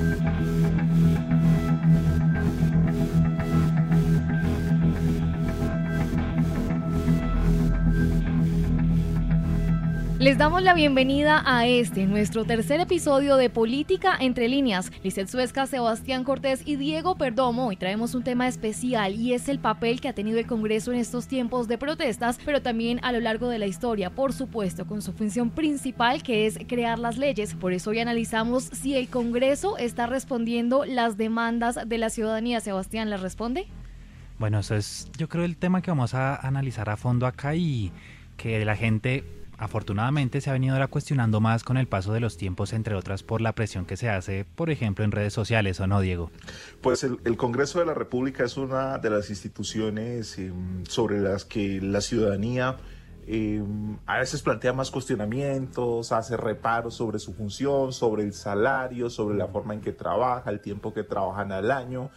Thank you. Les damos la bienvenida a este, nuestro tercer episodio de Política entre líneas. Lizeth Suezca, Sebastián Cortés y Diego Perdomo. Hoy traemos un tema especial y es el papel que ha tenido el Congreso en estos tiempos de protestas, pero también a lo largo de la historia, por supuesto, con su función principal que es crear las leyes. Por eso hoy analizamos si el Congreso está respondiendo las demandas de la ciudadanía. Sebastián, ¿las responde? Bueno, eso es yo creo el tema que vamos a analizar a fondo acá y que la gente afortunadamente se ha venido ahora cuestionando más con el paso de los tiempos, entre otras por la presión que se hace, por ejemplo, en redes sociales, ¿o no, Diego? Pues el, Congreso de la República es una de las instituciones em, sobre las que la ciudadanía em, a veces plantea más cuestionamientos, hace reparos sobre su función, sobre el salario, sobre la forma en que trabaja, el tiempo que trabajan al año.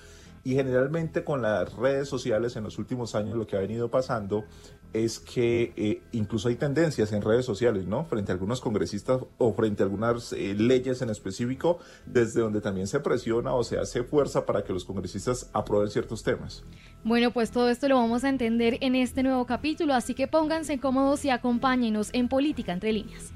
Y generalmente con las redes sociales en los últimos años lo que ha venido pasando es que eh, incluso hay tendencias en redes sociales, ¿no? Frente a algunos congresistas o frente a algunas eh, leyes en específico, desde donde también se presiona o se hace fuerza para que los congresistas aprueben ciertos temas. Bueno, pues todo esto lo vamos a entender en este nuevo capítulo, así que pónganse cómodos y acompáñenos en Política entre líneas.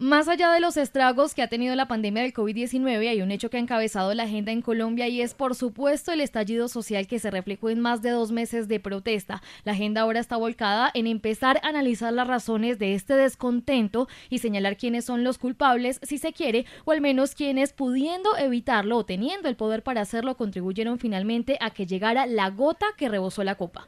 Más allá de los estragos que ha tenido la pandemia del COVID-19, hay un hecho que ha encabezado la agenda en Colombia y es, por supuesto, el estallido social que se reflejó en más de dos meses de protesta. La agenda ahora está volcada en empezar a analizar las razones de este descontento y señalar quiénes son los culpables, si se quiere, o al menos quienes, pudiendo evitarlo o teniendo el poder para hacerlo, contribuyeron finalmente a que llegara la gota que rebosó la copa.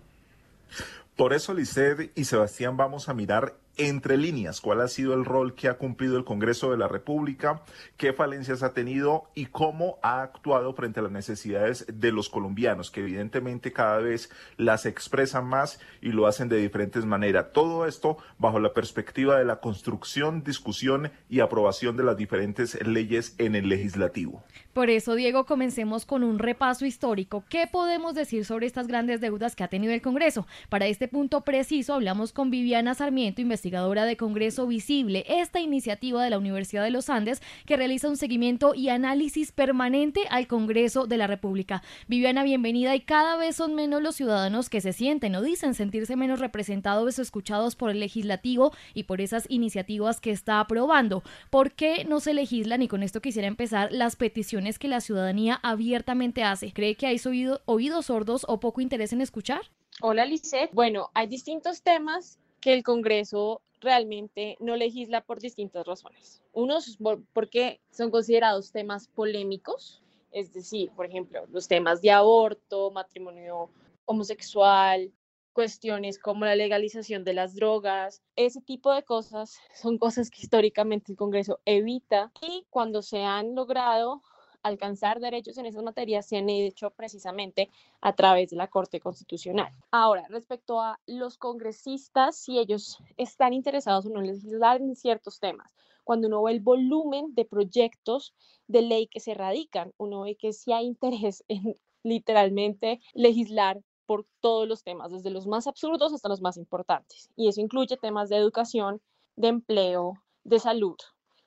Por eso, Lisset y Sebastián, vamos a mirar entre líneas, cuál ha sido el rol que ha cumplido el Congreso de la República, qué falencias ha tenido y cómo ha actuado frente a las necesidades de los colombianos, que evidentemente cada vez las expresan más y lo hacen de diferentes maneras. Todo esto bajo la perspectiva de la construcción, discusión y aprobación de las diferentes leyes en el legislativo. Por eso, Diego, comencemos con un repaso histórico. ¿Qué podemos decir sobre estas grandes deudas que ha tenido el Congreso? Para este punto preciso, hablamos con Viviana Sarmiento, investigadora de Congreso Visible, esta iniciativa de la Universidad de los Andes que realiza un seguimiento y análisis permanente al Congreso de la República. Viviana, bienvenida. Y cada vez son menos los ciudadanos que se sienten o dicen sentirse menos representados o escuchados por el legislativo y por esas iniciativas que está aprobando. ¿Por qué no se legislan? Y con esto quisiera empezar las peticiones que la ciudadanía abiertamente hace. ¿Cree que hay oídos sordos o poco interés en escuchar? Hola, Lisette. Bueno, hay distintos temas que el Congreso realmente no legisla por distintas razones. Unos porque son considerados temas polémicos, es decir, por ejemplo, los temas de aborto, matrimonio homosexual, cuestiones como la legalización de las drogas, ese tipo de cosas son cosas que históricamente el Congreso evita y cuando se han logrado alcanzar derechos en esas materias se han hecho precisamente a través de la Corte Constitucional. Ahora, respecto a los congresistas, si ellos están interesados o no en legislar en ciertos temas, cuando uno ve el volumen de proyectos de ley que se radican, uno ve que sí hay interés en literalmente legislar por todos los temas, desde los más absurdos hasta los más importantes. Y eso incluye temas de educación, de empleo, de salud.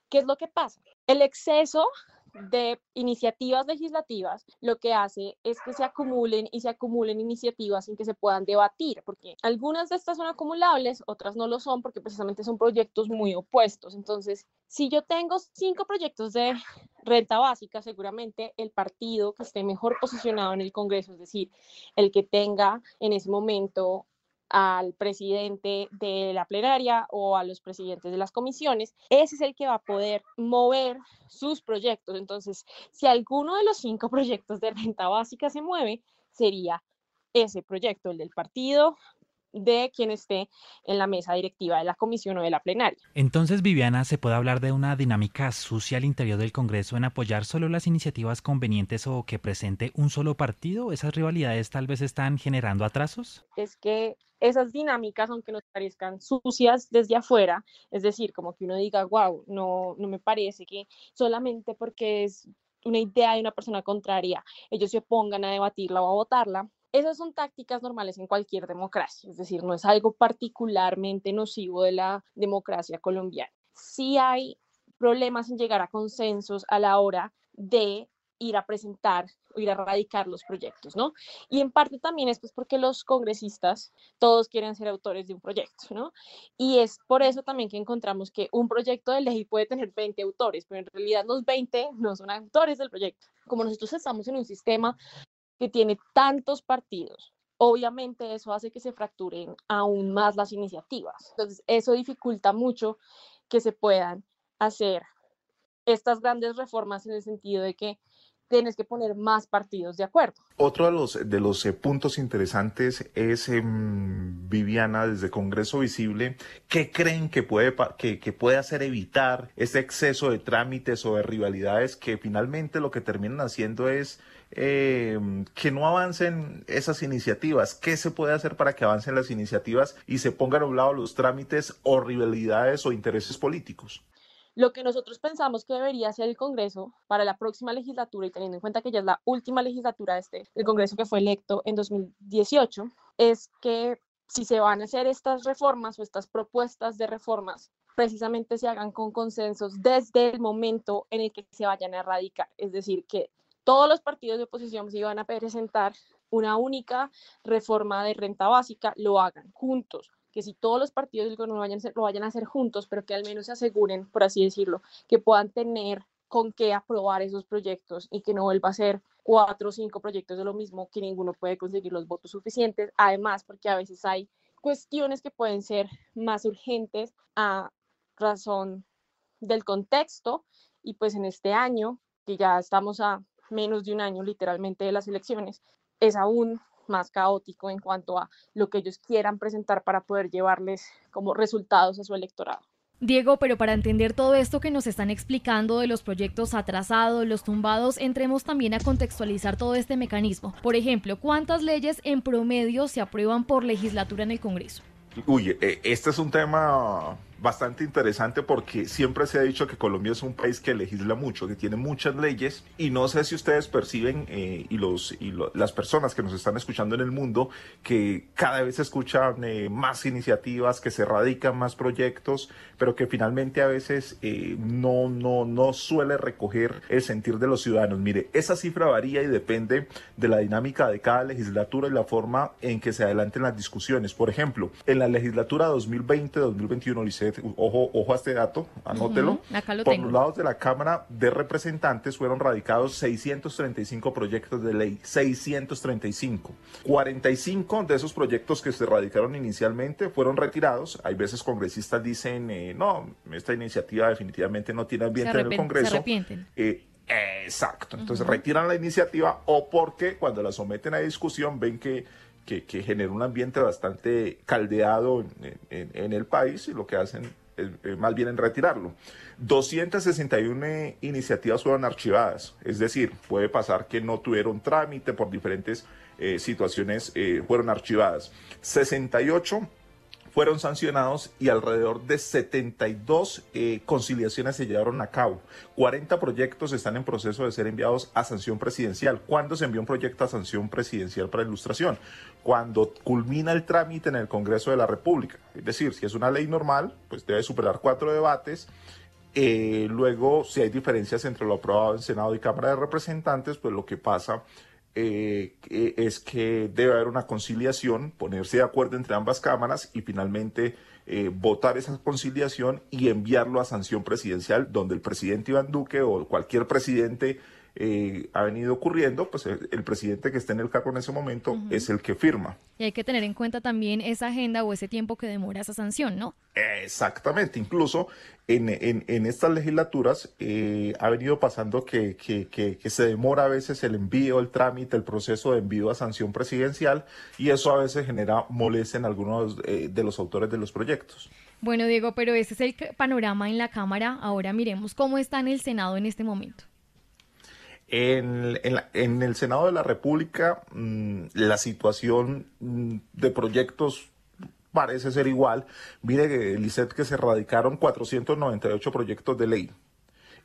¿Qué es lo que pasa? El exceso de iniciativas legislativas, lo que hace es que se acumulen y se acumulen iniciativas sin que se puedan debatir, porque algunas de estas son acumulables, otras no lo son, porque precisamente son proyectos muy opuestos. Entonces, si yo tengo cinco proyectos de renta básica, seguramente el partido que esté mejor posicionado en el Congreso, es decir, el que tenga en ese momento al presidente de la plenaria o a los presidentes de las comisiones, ese es el que va a poder mover sus proyectos. Entonces, si alguno de los cinco proyectos de renta básica se mueve, sería ese proyecto, el del partido de quien esté en la mesa directiva de la comisión o de la plenaria. Entonces, Viviana, ¿se puede hablar de una dinámica sucia al interior del Congreso en apoyar solo las iniciativas convenientes o que presente un solo partido? ¿Esas rivalidades tal vez están generando atrasos? Es que esas dinámicas, aunque nos parezcan sucias desde afuera, es decir, como que uno diga, wow, no, no me parece que solamente porque es una idea de una persona contraria, ellos se opongan a debatirla o a votarla, esas son tácticas normales en cualquier democracia, es decir, no es algo particularmente nocivo de la democracia colombiana. Sí hay problemas en llegar a consensos a la hora de ir a presentar o ir a radicar los proyectos, ¿no? Y en parte también es pues porque los congresistas todos quieren ser autores de un proyecto, ¿no? Y es por eso también que encontramos que un proyecto de ley puede tener 20 autores, pero en realidad los 20 no son autores del proyecto. Como nosotros estamos en un sistema que tiene tantos partidos, obviamente eso hace que se fracturen aún más las iniciativas. Entonces, eso dificulta mucho que se puedan hacer estas grandes reformas en el sentido de que tienes que poner más partidos de acuerdo. Otro de los, de los eh, puntos interesantes es, em, Viviana, desde Congreso Visible, ¿qué creen que puede, que, que puede hacer evitar ese exceso de trámites o de rivalidades que finalmente lo que terminan haciendo es em, que no avancen esas iniciativas. ¿Qué se puede hacer para que avancen las iniciativas y se pongan a un lado los trámites o rivalidades o intereses políticos? Lo que nosotros pensamos que debería hacer el Congreso para la próxima legislatura y teniendo en cuenta que ya es la última legislatura de este, el Congreso que fue electo en 2018, es que si se van a hacer estas reformas o estas propuestas de reformas, precisamente se hagan con consensos desde el momento en el que se vayan a erradicar. Es decir, que todos los partidos de oposición si van a presentar una única reforma de renta básica, lo hagan juntos, que si todos los partidos del gobierno vayan lo vayan a hacer juntos, pero que al menos se aseguren, por así decirlo, que puedan tener con qué aprobar esos proyectos y que no vuelva a ser cuatro o cinco proyectos de lo mismo que ninguno puede conseguir los votos suficientes. Además, porque a veces hay cuestiones que pueden ser más urgentes a razón del contexto y pues en este año, que ya estamos a menos de un año literalmente de las elecciones, es aún más caótico en cuanto a lo que ellos quieran presentar para poder llevarles como resultados a su electorado. Diego, pero para entender todo esto que nos están explicando de los proyectos atrasados, los tumbados, entremos también a contextualizar todo este mecanismo. Por ejemplo, ¿cuántas leyes en promedio se aprueban por legislatura en el Congreso? Uy, eh, este es un tema bastante interesante porque siempre se ha dicho que Colombia es un país que legisla mucho, que tiene muchas leyes y no sé si ustedes perciben eh, y, los, y las personas que nos están escuchando en el mundo que cada vez escuchan eh, más iniciativas, que se radican más proyectos, pero que finalmente a veces eh, no, no, no suele recoger el sentir de los ciudadanos. Mire, esa cifra varía y depende de la dinámica de cada legislatura y la forma en que se adelanten las discusiones. Por ejemplo, en la legislatura 2020-2021, ojo, ojo a este dato, anótelo. Por los lados de la Cámara de Representantes fueron radicados 635 proyectos de ley, 635. 45 de esos proyectos que se radicaron inicialmente fueron retirados. Hay veces congresistas dicen, eh, no, esta iniciativa definitivamente no tiene ambiente en el Congreso. Se arrepienten. Eh, exacto, entonces retiran la iniciativa o porque cuando la someten a discusión ven que que, que genera un ambiente bastante caldeado en, el país y lo que hacen es, más bien en retirarlo. 261 iniciativas fueron archivadas, es decir, puede pasar que no tuvieron trámite por diferentes eh, situaciones, eh, fueron archivadas. 68 fueron sancionados y alrededor de 72 eh, conciliaciones se llevaron a cabo. 40 proyectos están en proceso de ser enviados a sanción presidencial. ¿Cuándo se envió un proyecto a sanción presidencial para ilustración? Cuando culmina el trámite en el Congreso de la República. Es decir, si es una ley normal, pues debe superar cuatro debates. Eh, luego, si hay diferencias entre lo aprobado en Senado y Cámara de Representantes, pues lo que pasa eh, es que debe haber una conciliación, ponerse de acuerdo entre ambas cámaras y finalmente eh, votar esa conciliación y enviarlo a sanción presidencial, donde el presidente Iván Duque o cualquier presidente eh, ha venido ocurriendo, pues el, presidente que está en el cargo en ese momento es el que firma. Y hay que tener en cuenta también esa agenda o ese tiempo que demora esa sanción, ¿no? Exactamente, incluso en, en, estas legislaturas eh, ha venido pasando que, que, que, se demora a veces el envío, el trámite, el proceso de envío a sanción presidencial y eso a veces genera molestia en algunos eh, de los autores de los proyectos. Bueno, Diego, pero ese es el panorama en la Cámara. Ahora miremos cómo está en el Senado en este momento. En, en, el Senado de la República, mm, la situación mm, de proyectos parece ser igual. Mire, Lisset, que se radicaron 498 proyectos de ley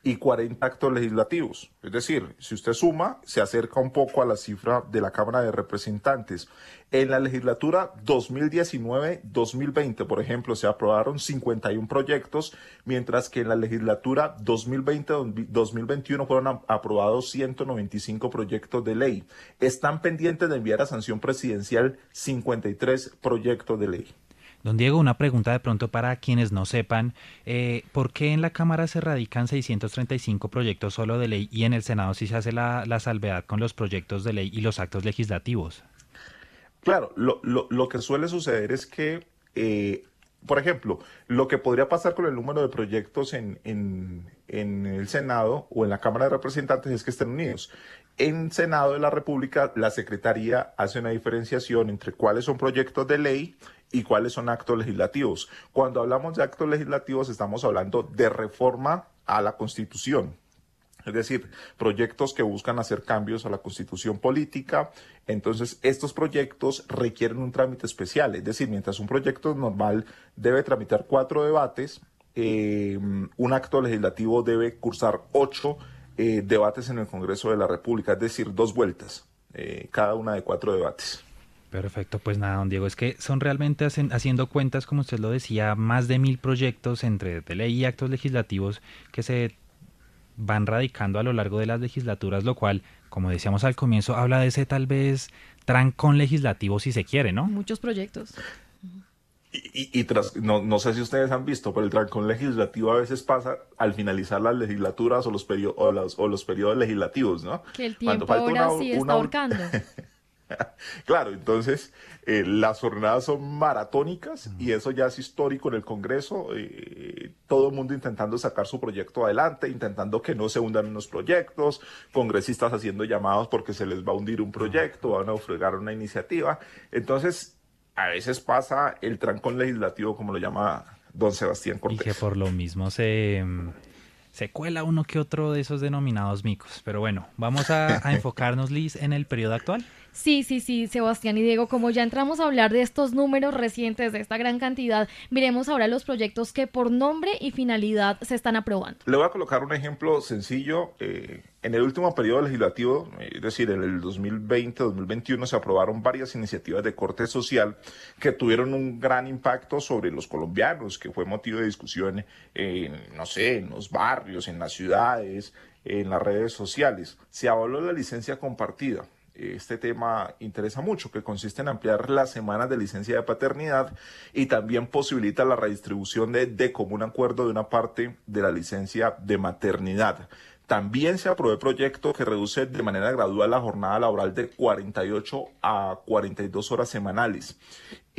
y 40 actos legislativos. Es decir, si usted suma, se acerca un poco a la cifra de la Cámara de Representantes. En la legislatura 2019-2020, por ejemplo, se aprobaron 51 proyectos, mientras que en la legislatura 2020-2021 fueron aprobados 195 proyectos de ley. Están pendientes de enviar a sanción presidencial 53 proyectos de ley. Don Diego, una pregunta de pronto para quienes no sepan, eh, ¿por qué en la Cámara se radican 635 proyectos solo de ley y en el Senado sí se hace la, salvedad con los proyectos de ley y los actos legislativos? Claro, lo, que suele suceder es que, eh, por ejemplo, lo que podría pasar con el número de proyectos en, en el Senado o en la Cámara de Representantes es que estén unidos. En Senado de la República, la Secretaría hace una diferenciación entre cuáles son proyectos de ley y cuáles son actos legislativos. Cuando hablamos de actos legislativos estamos hablando de reforma a la Constitución. Es decir, proyectos que buscan hacer cambios a la constitución política. Entonces, estos proyectos requieren un trámite especial. Es decir, mientras un proyecto normal debe tramitar cuatro debates, eh, un acto legislativo debe cursar ocho eh, debates en el Congreso de la República, es decir, dos vueltas, eh, cada una de cuatro debates. Perfecto, pues nada, don Diego, es que son realmente haciendo cuentas, como usted lo decía, más de mil proyectos entre de ley y actos legislativos que se van radicando a lo largo de las legislaturas, lo cual, como decíamos al comienzo, habla de ese tal vez trancón legislativo si se quiere, ¿no? Muchos proyectos. Y, tras, no, no, sé si ustedes han visto, pero el trancón legislativo a veces pasa al finalizar las legislaturas o los, o los, o los periodos legislativos, ¿no? Que el tiempo ahora sí está ahorcando. claro, entonces eh, las jornadas son maratónicas y eso ya es histórico en el Congreso. Eh, todo el mundo intentando sacar su proyecto adelante, intentando que no se hundan los proyectos, congresistas haciendo llamados porque se les va a hundir un proyecto, van a ofregar una iniciativa. Entonces, a veces pasa el trancón legislativo, como lo llama don Sebastián Cortés. Y que por lo mismo se se cuela uno que otro de esos denominados micos. Pero bueno, vamos a, enfocarnos, Liz, en el periodo actual. Sí, sí, sí, Sebastián y Diego, como ya entramos a hablar de estos números recientes, de esta gran cantidad, miremos ahora los proyectos que por nombre y finalidad se están aprobando. Le voy a colocar un ejemplo sencillo. Eh, en el último periodo legislativo, es decir, en el 2020-2021, se aprobaron varias iniciativas de corte social que tuvieron un gran impacto sobre los colombianos, que fue motivo de discusión, en, no sé, en los barrios, en las ciudades, en las redes sociales. Se avaló la licencia compartida este tema interesa mucho, que consiste en ampliar las semanas de licencia de paternidad y también posibilita la redistribución de, de común acuerdo de una parte de la licencia de maternidad. También se aprobó el proyecto que reduce de manera gradual la jornada laboral de 48 a 42 horas semanales.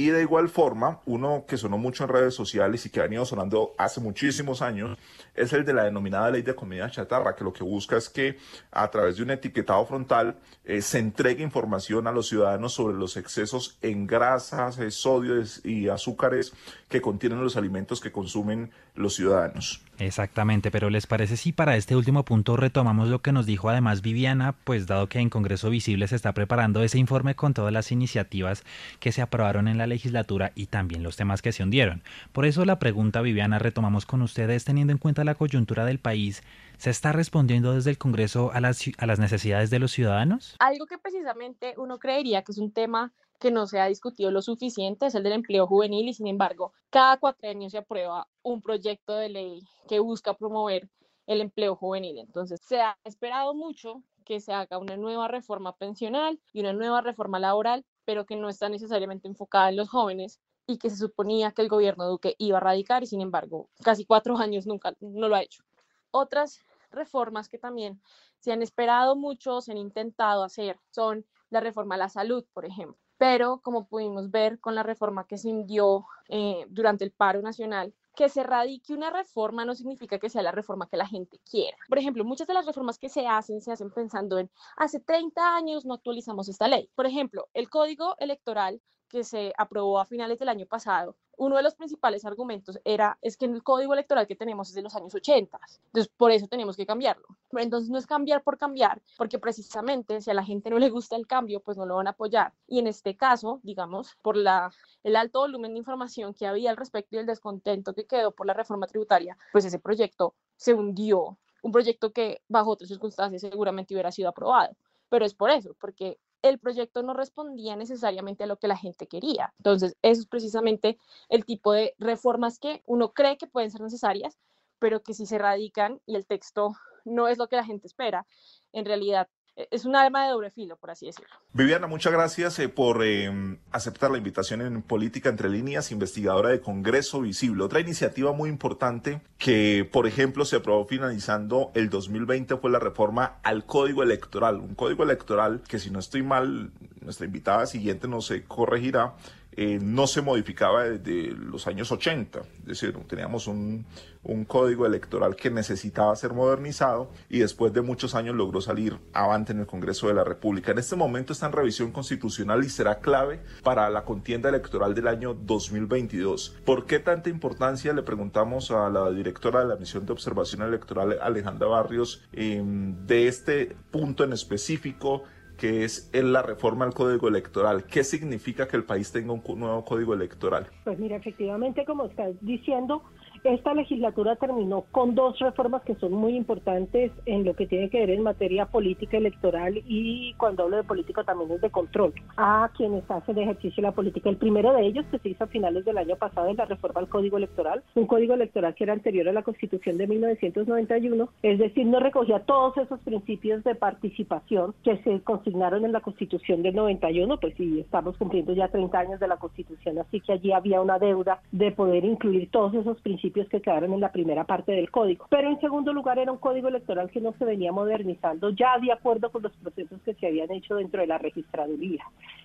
Y de igual forma, uno que sonó mucho en redes sociales y que ha venido sonando hace muchísimos años, es el de la denominada ley de comida chatarra, que lo que busca es que a través de un etiquetado frontal eh, se entregue información a los ciudadanos sobre los excesos en grasas, eh, sodios y azúcares que contienen los alimentos que consumen los ciudadanos. Exactamente, pero ¿les parece si para este último punto retomamos lo que nos dijo además Viviana, pues dado que en Congreso Visible se está preparando ese informe con todas las iniciativas que se aprobaron en la legislatura y también los temas que se hundieron? Por eso la pregunta, Viviana, retomamos con ustedes teniendo en cuenta la coyuntura del país. ¿Se está respondiendo desde el Congreso a las, necesidades de los ciudadanos? Algo que precisamente uno creería que es un tema que no se ha discutido lo suficiente es el del empleo juvenil y sin embargo cada cuatrenio se aprueba un proyecto de ley que busca promover el empleo juvenil. Entonces se ha esperado mucho que se haga una nueva reforma pensional y una nueva reforma laboral, pero que no está necesariamente enfocada en los jóvenes y que se suponía que el gobierno Duque iba a radicar y sin embargo casi cuatro años nunca no lo ha hecho. Otras reformas que también se han esperado mucho, se han intentado hacer, son la reforma a la salud, por ejemplo pero como pudimos ver con la reforma que se indio eh, durante el paro nacional, que se radique una reforma no significa que sea la reforma que la gente quiera. Por ejemplo, muchas de las reformas que se hacen se hacen pensando en hace 30 años no actualizamos esta ley. Por ejemplo, el código electoral que se aprobó a finales del año pasado, uno de los principales argumentos era es que el código electoral que tenemos es de los años 80, entonces por eso tenemos que cambiarlo. Pero entonces no es cambiar por cambiar, porque precisamente si a la gente no le gusta el cambio, pues no lo van a apoyar. Y en este caso, digamos, por la, el alto volumen de información que había al respecto y el descontento que quedó por la reforma tributaria, pues ese proyecto se hundió un proyecto que bajo otras circunstancias seguramente hubiera sido aprobado. Pero es por eso, porque el proyecto no respondía necesariamente a lo que la gente quería. Entonces, eso es precisamente el tipo de reformas que uno cree que pueden ser necesarias, pero que si se radican y el texto no es lo que la gente espera, en realidad es un arma de doble filo, por así decirlo. Viviana, muchas gracias eh, por em, aceptar la invitación en Política Entre Líneas, investigadora de Congreso Visible. Otra iniciativa muy importante que, por ejemplo, se aprobó finalizando el 2020 fue la reforma al Código Electoral. Un código electoral que, si no estoy mal, nuestra invitada siguiente no se corregirá, eh, no se modificaba desde los años 80. Es decir, teníamos un, un, código electoral que necesitaba ser modernizado y después de muchos años logró salir avante en el Congreso de la República. En este momento está en revisión constitucional y será clave para la contienda electoral del año 2022. ¿Por qué tanta importancia? Le preguntamos a la directora de la misión de observación electoral, Alejandra Barrios, em, de este punto en específico que es la reforma al código electoral. ¿Qué significa que el país tenga un nuevo código electoral? Pues mira, efectivamente, como estás diciendo, esta legislatura terminó con dos reformas que son muy importantes en lo que tiene que ver en materia política electoral y cuando hablo de política también es de control a quienes hacen ejercicio de la política. El primero de ellos que se hizo a finales del año pasado es la reforma al Código Electoral, un código electoral que era anterior a la Constitución de 1991, es decir, no recogía todos esos principios de participación que se consignaron en la Constitución del 91, pues sí, estamos cumpliendo ya 30 años de la Constitución, así que allí había una deuda de poder incluir todos esos principios que quedaron en la primera parte del código. Pero en segundo lugar era un código electoral que no se venía modernizando ya de acuerdo con los procesos que se habían hecho dentro de la registraduría.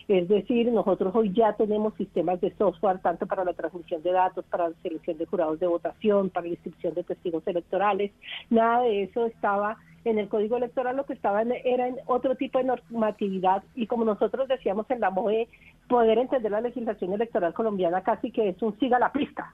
Es decir, nosotros hoy ya tenemos sistemas de software tanto para la transmisión de datos, para la selección de jurados de votación, para la inscripción de testigos electorales. Nada de eso estaba en el código electoral lo que estaba era en otro tipo de normatividad y como nosotros decíamos en la MOE, poder entender la legislación electoral colombiana casi que es un siga la pista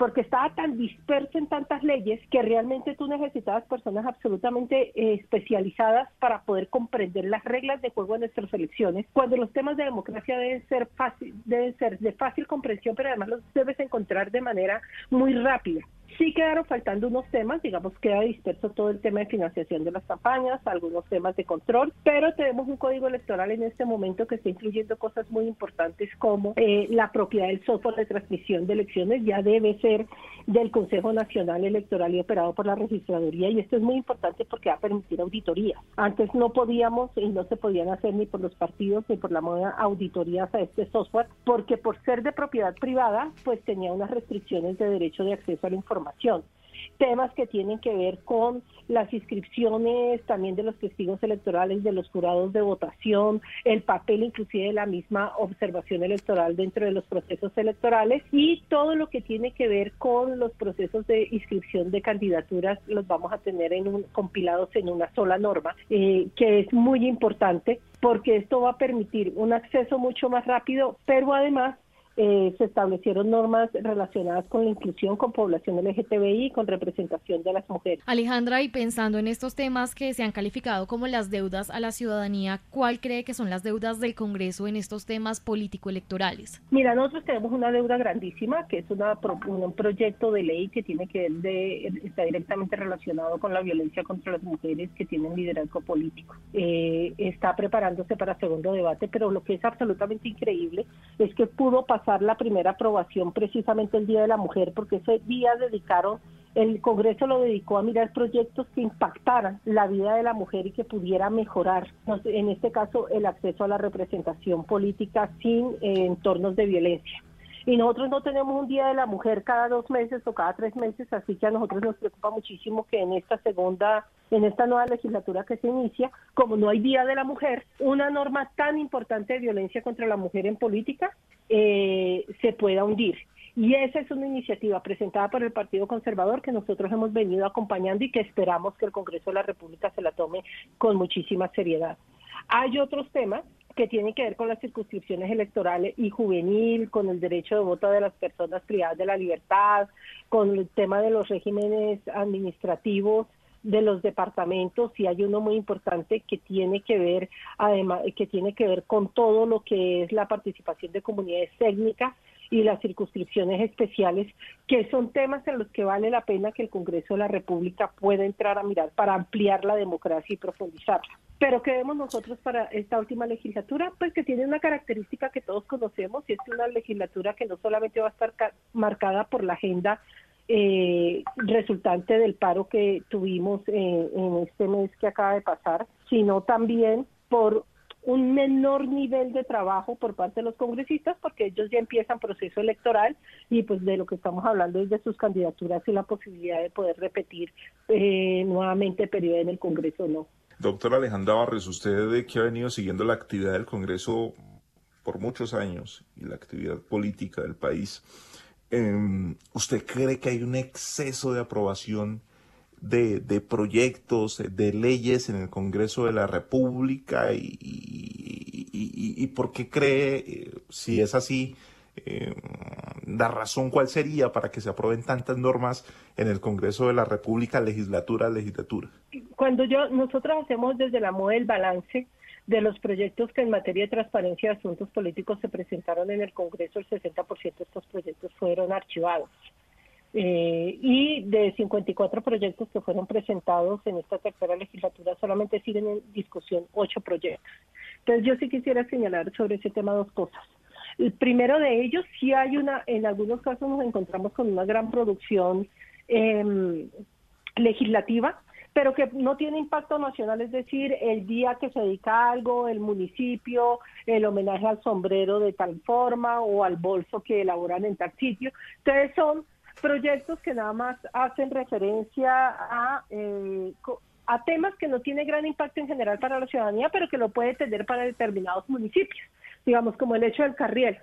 porque estaba tan disperso en tantas leyes que realmente tú necesitabas personas absolutamente eh, especializadas para poder comprender las reglas de juego de nuestras elecciones, cuando los temas de democracia deben ser fácil, deben ser de fácil comprensión, pero además los debes encontrar de manera muy rápida. Sí quedaron faltando unos temas, digamos, queda disperso todo el tema de financiación de las campañas, algunos temas de control, pero tenemos un código electoral en este momento que está incluyendo cosas muy importantes como eh, la propiedad del software de transmisión de elecciones ya debe ser del Consejo Nacional Electoral y operado por la registraduría y esto es muy importante porque va a permitir auditorías. Antes no podíamos y no se podían hacer ni por los partidos ni por la moda auditorías a este software porque por ser de propiedad privada pues tenía unas restricciones de derecho de acceso a la información Temas que tienen que ver con las inscripciones también de los testigos electorales, de los jurados de votación, el papel inclusive de la misma observación electoral dentro de los procesos electorales y todo lo que tiene que ver con los procesos de inscripción de candidaturas los vamos a tener en un, compilados en una sola norma, eh, que es muy importante porque esto va a permitir un acceso mucho más rápido, pero además eh, se establecieron normas relacionadas con la inclusión, con población LGTBI, con representación de las mujeres. Alejandra, y pensando en estos temas que se han calificado como las deudas a la ciudadanía, ¿cuál cree que son las deudas del Congreso en estos temas político-electorales? Mira, nosotros tenemos una deuda grandísima, que es una, un proyecto de ley que tiene que de, está directamente relacionado con la violencia contra las mujeres que tienen liderazgo político. Eh, está preparándose para segundo debate, pero lo que es absolutamente increíble es que pudo pasar la primera aprobación precisamente el Día de la Mujer, porque ese día dedicaron, el Congreso lo dedicó a mirar proyectos que impactaran la vida de la mujer y que pudiera mejorar, en este caso, el acceso a la representación política sin eh, entornos de violencia. Y nosotros no tenemos un Día de la Mujer cada dos meses o cada tres meses, así que a nosotros nos preocupa muchísimo que en esta segunda, en esta nueva legislatura que se inicia, como no hay Día de la Mujer, una norma tan importante de violencia contra la mujer en política eh, se pueda hundir. Y esa es una iniciativa presentada por el Partido Conservador que nosotros hemos venido acompañando y que esperamos que el Congreso de la República se la tome con muchísima seriedad. Hay otros temas que tienen que ver con las circunscripciones electorales y juvenil, con el derecho de voto de las personas privadas de la libertad, con el tema de los regímenes administrativos de los departamentos y hay uno muy importante que tiene que ver además que tiene que ver con todo lo que es la participación de comunidades técnicas y las circunscripciones especiales, que son temas en los que vale la pena que el Congreso de la República pueda entrar a mirar para ampliar la democracia y profundizarla. Pero ¿qué vemos nosotros para esta última legislatura? Pues que tiene una característica que todos conocemos y es una legislatura que no solamente va a estar marcada por la agenda eh, resultante del paro que tuvimos eh, en este mes que acaba de pasar, sino también por un menor nivel de trabajo por parte de los congresistas porque ellos ya empiezan proceso electoral y pues de lo que estamos hablando es de sus candidaturas y la posibilidad de poder repetir eh, nuevamente periodo en el Congreso o no. Doctor Alejandra Barres, usted que ha venido siguiendo la actividad del Congreso por muchos años y la actividad política del país, Em, ¿usted cree que hay un exceso de aprobación de, proyectos, de leyes en el Congreso de la República? ¿Y, y, por qué cree, eh, si es así, eh, la razón cuál sería para que se aprueben tantas normas en el Congreso de la República, legislatura legislatura? Cuando yo, nosotros hacemos desde la moda el balance, de los proyectos que en materia de transparencia de asuntos políticos se presentaron en el Congreso, el 60% de estos proyectos fueron archivados. Eh, y de 54 proyectos que fueron presentados en esta tercera legislatura, solamente siguen en discusión ocho proyectos. Entonces yo sí quisiera señalar sobre ese tema dos cosas. El primero de ellos, sí hay una, en algunos casos nos encontramos con una gran producción eh, legislativa, pero que no tiene impacto nacional, es decir, el día que se dedica algo, el municipio, el homenaje al sombrero de tal forma o al bolso que elaboran en tal sitio. Entonces son proyectos que nada más hacen referencia a, eh, a temas que no tienen gran impacto en general para la ciudadanía, pero que lo puede tener para determinados municipios, digamos como el hecho del carriel.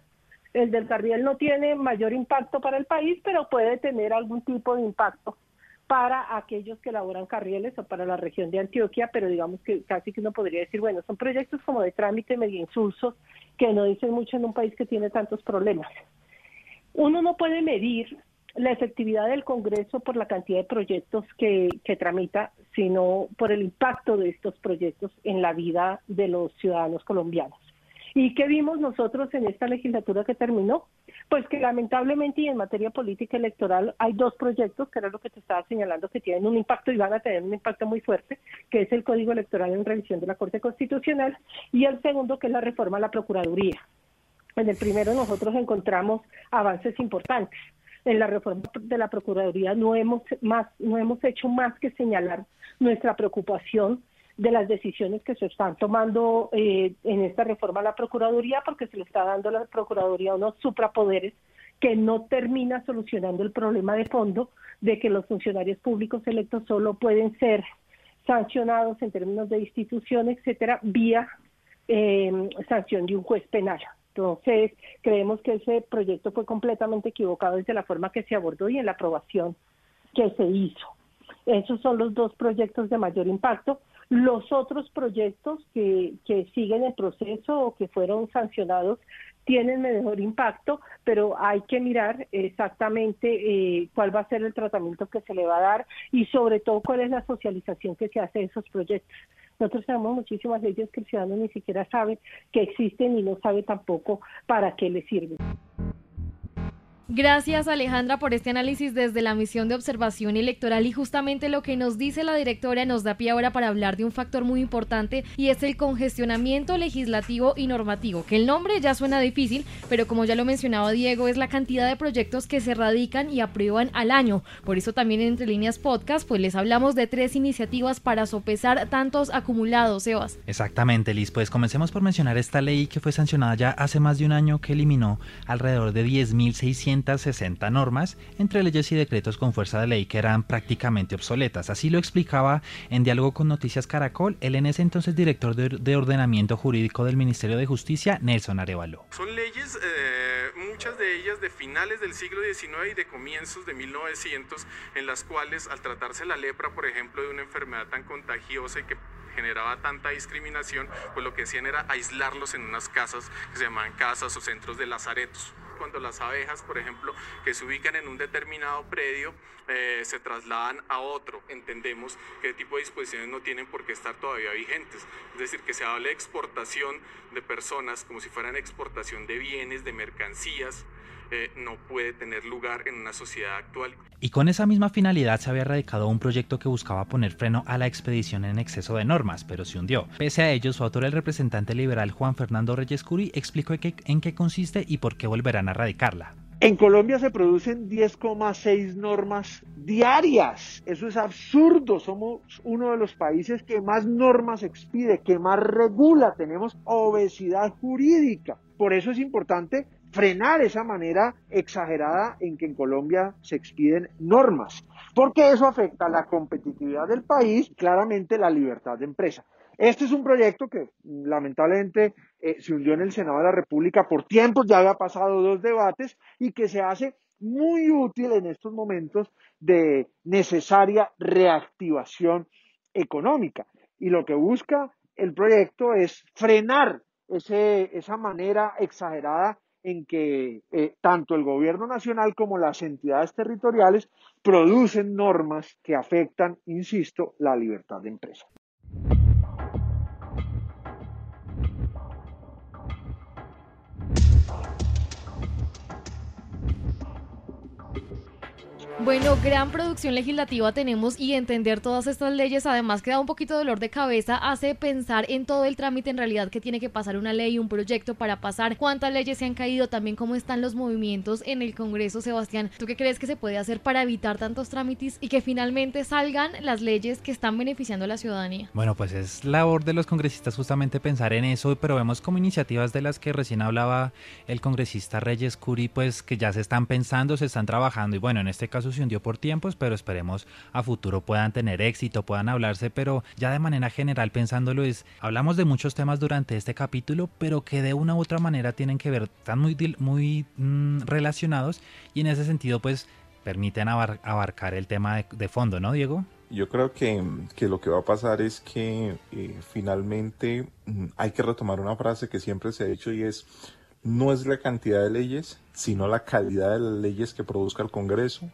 El del carriel no tiene mayor impacto para el país, pero puede tener algún tipo de impacto para aquellos que elaboran carriles o para la región de Antioquia, pero digamos que casi que uno podría decir, bueno, son proyectos como de trámite medio insulsos que no dicen mucho en un país que tiene tantos problemas. Uno no puede medir la efectividad del Congreso por la cantidad de proyectos que, que tramita, sino por el impacto de estos proyectos en la vida de los ciudadanos colombianos. ¿Y qué vimos nosotros en esta legislatura que terminó? Pues que lamentablemente y en materia política electoral hay dos proyectos, que era lo que te estaba señalando, que tienen un impacto y van a tener un impacto muy fuerte, que es el Código Electoral en revisión de la Corte Constitucional y el segundo que es la reforma a la Procuraduría. En el primero nosotros encontramos avances importantes. En la reforma de la Procuraduría no hemos, más, no hemos hecho más que señalar nuestra preocupación de las decisiones que se están tomando eh, en esta reforma a la Procuraduría, porque se le está dando a la Procuraduría unos suprapoderes que no termina solucionando el problema de fondo de que los funcionarios públicos electos solo pueden ser sancionados en términos de institución, etcétera, vía eh, sanción de un juez penal. Entonces, creemos que ese proyecto fue completamente equivocado desde la forma que se abordó y en la aprobación que se hizo. Esos son los dos proyectos de mayor impacto. Los otros proyectos que, que siguen el proceso o que fueron sancionados tienen mejor impacto, pero hay que mirar exactamente eh, cuál va a ser el tratamiento que se le va a dar y sobre todo cuál es la socialización que se hace de esos proyectos. Nosotros tenemos muchísimas leyes que el ciudadano ni siquiera sabe que existen y no sabe tampoco para qué le sirven. Gracias Alejandra por este análisis desde la misión de observación electoral y justamente lo que nos dice la directora nos da pie ahora para hablar de un factor muy importante y es el congestionamiento legislativo y normativo, que el nombre ya suena difícil, pero como ya lo mencionaba Diego, es la cantidad de proyectos que se radican y aprueban al año. Por eso también en Entre Líneas Podcast pues les hablamos de tres iniciativas para sopesar tantos acumulados, Sebas. Exactamente, Liz, pues comencemos por mencionar esta ley que fue sancionada ya hace más de un año que eliminó alrededor de 10.600 60 normas, entre leyes y decretos con fuerza de ley que eran prácticamente obsoletas. Así lo explicaba en diálogo con Noticias Caracol el en ese entonces director de, ordenamiento jurídico del Ministerio de Justicia, Nelson Arevalo. Son leyes, eh, muchas de ellas de finales del siglo XIX y de comienzos de 1900, en las cuales al tratarse la lepra, por ejemplo, de una enfermedad tan contagiosa y que generaba tanta discriminación, pues lo que hacían era aislarlos en unas casas que se llamaban casas o centros de lazaretos cuando las abejas, por ejemplo, que se ubican en un determinado predio, eh, se trasladan a otro. Entendemos que tipo de disposiciones no tienen por qué estar todavía vigentes. Es decir, que se hable de exportación de personas como si fueran exportación de bienes, de mercancías, eh, no puede tener lugar en una sociedad actual. Y con esa misma finalidad se había radicado un proyecto que buscaba poner freno a la expedición en exceso de normas, pero se hundió. Pese a ello, su autor, el representante liberal Juan Fernando Reyes Curi, explicó en qué consiste y por qué volverán a radicarla. En Colombia se producen 10,6 normas diarias. Eso es absurdo. Somos uno de los países que más normas expide, que más regula. Tenemos obesidad jurídica. Por eso es importante frenar esa manera exagerada en que en Colombia se expiden normas, porque eso afecta la competitividad del país, claramente la libertad de empresa. Este es un proyecto que lamentablemente eh, se hundió en el Senado de la República por tiempos, ya había pasado dos debates y que se hace muy útil en estos momentos de necesaria reactivación económica. Y lo que busca el proyecto es frenar esa manera exagerada en que eh, tanto el gobierno nacional como las entidades territoriales producen normas que afectan, insisto, la libertad de empresa. Bueno, gran producción legislativa tenemos y entender todas estas leyes, además que da un poquito de dolor de cabeza, hace pensar en todo el trámite en realidad que tiene que pasar una ley, un proyecto para pasar, cuántas leyes se han caído, también cómo están los movimientos en el Congreso, Sebastián. ¿Tú qué crees que se puede hacer para evitar tantos trámites y que finalmente salgan las leyes que están beneficiando a la ciudadanía? Bueno, pues es labor de los congresistas justamente pensar en eso, pero vemos como iniciativas de las que recién hablaba el congresista Reyes Curi, pues que ya se están pensando, se están trabajando y bueno, en este caso hundió por tiempos, pero esperemos a futuro puedan tener éxito, puedan hablarse, pero ya de manera general pensándolo es, hablamos de muchos temas durante este capítulo, pero que de una u otra manera tienen que ver, están muy, muy mm, relacionados y en ese sentido pues permiten abarcar el tema de, fondo, ¿no, Diego? Yo creo que, que, lo que va a pasar es que eh, finalmente mm, hay que retomar una frase que siempre se ha dicho y es no es la cantidad de leyes, sino la calidad de las leyes que produzca el Congreso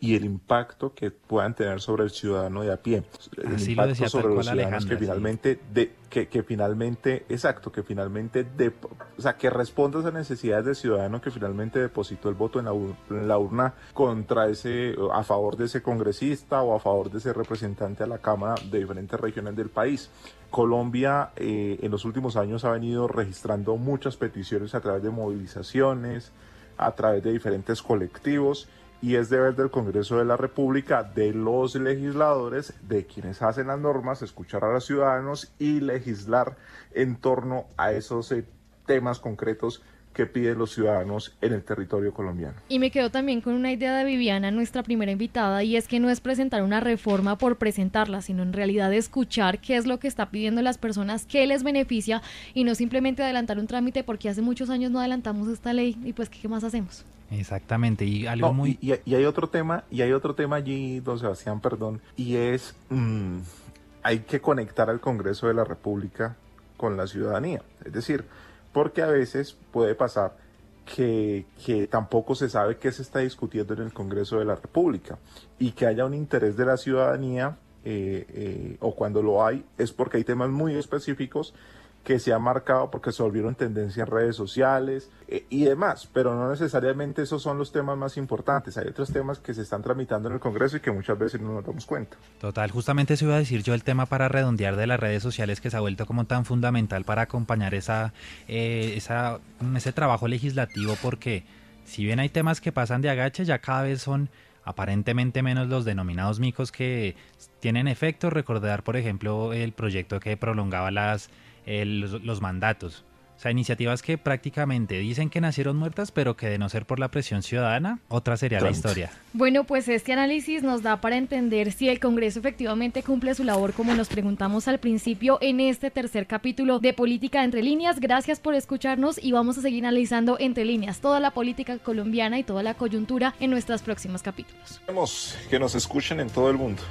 y el impacto que puedan tener sobre el ciudadano de a pie. El impacto sobre los ciudadanos que finalmente, de, que, que, finalmente, exacto, que finalmente, de, o sea, que responda a esas necesidades del ciudadano que finalmente depositó el voto en la, en la, urna contra ese, a favor de ese congresista o a favor de ese representante a la Cámara de diferentes regiones del país. Colombia eh, en los últimos años ha venido registrando muchas peticiones a través de movilizaciones, a través de diferentes colectivos y es deber del Congreso de la República, de los legisladores, de quienes hacen las normas, escuchar a los ciudadanos y legislar en torno a esos eh, temas concretos que piden los ciudadanos en el territorio colombiano. Y me quedo también con una idea de Viviana, nuestra primera invitada, y es que no es presentar una reforma por presentarla, sino en realidad escuchar qué es lo que está pidiendo las personas, qué les beneficia y no simplemente adelantar un trámite porque hace muchos años no adelantamos esta ley y pues qué más hacemos. Exactamente, y algo muy... Y, hay otro tema, y hay otro tema allí, don Sebastián, perdón, y es, mm, hay que conectar al Congreso de la República con la ciudadanía. Es decir, porque a veces puede pasar que, que, tampoco se sabe qué se está discutiendo en el Congreso de la República y que haya un interés de la ciudadanía eh, eh, o cuando lo hay es porque hay temas muy específicos que se ha marcado porque se volvieron tendencia en redes sociales eh, y demás, pero no necesariamente esos son los temas más importantes. Hay otros temas que se están tramitando en el Congreso y que muchas veces no nos damos cuenta. Total, justamente eso iba a decir yo el tema para redondear de las redes sociales que se ha vuelto como tan fundamental para acompañar esa, eh, esa, ese trabajo legislativo porque si bien hay temas que pasan de agache, ya cada vez son aparentemente menos los denominados micos que tienen efecto. Recordar, por ejemplo, el proyecto que prolongaba las los, mandatos. O sea, iniciativas que prácticamente dicen que nacieron muertas, pero que de no ser por la presión ciudadana, otra sería la historia. Bueno, pues este análisis nos da para entender si el Congreso efectivamente cumple su labor, como nos preguntamos al principio en este tercer capítulo de Política Entre Líneas. Gracias por escucharnos y vamos a seguir analizando entre líneas toda la política colombiana y toda la coyuntura en nuestros próximos capítulos. Queremos que nos escuchen en todo el mundo.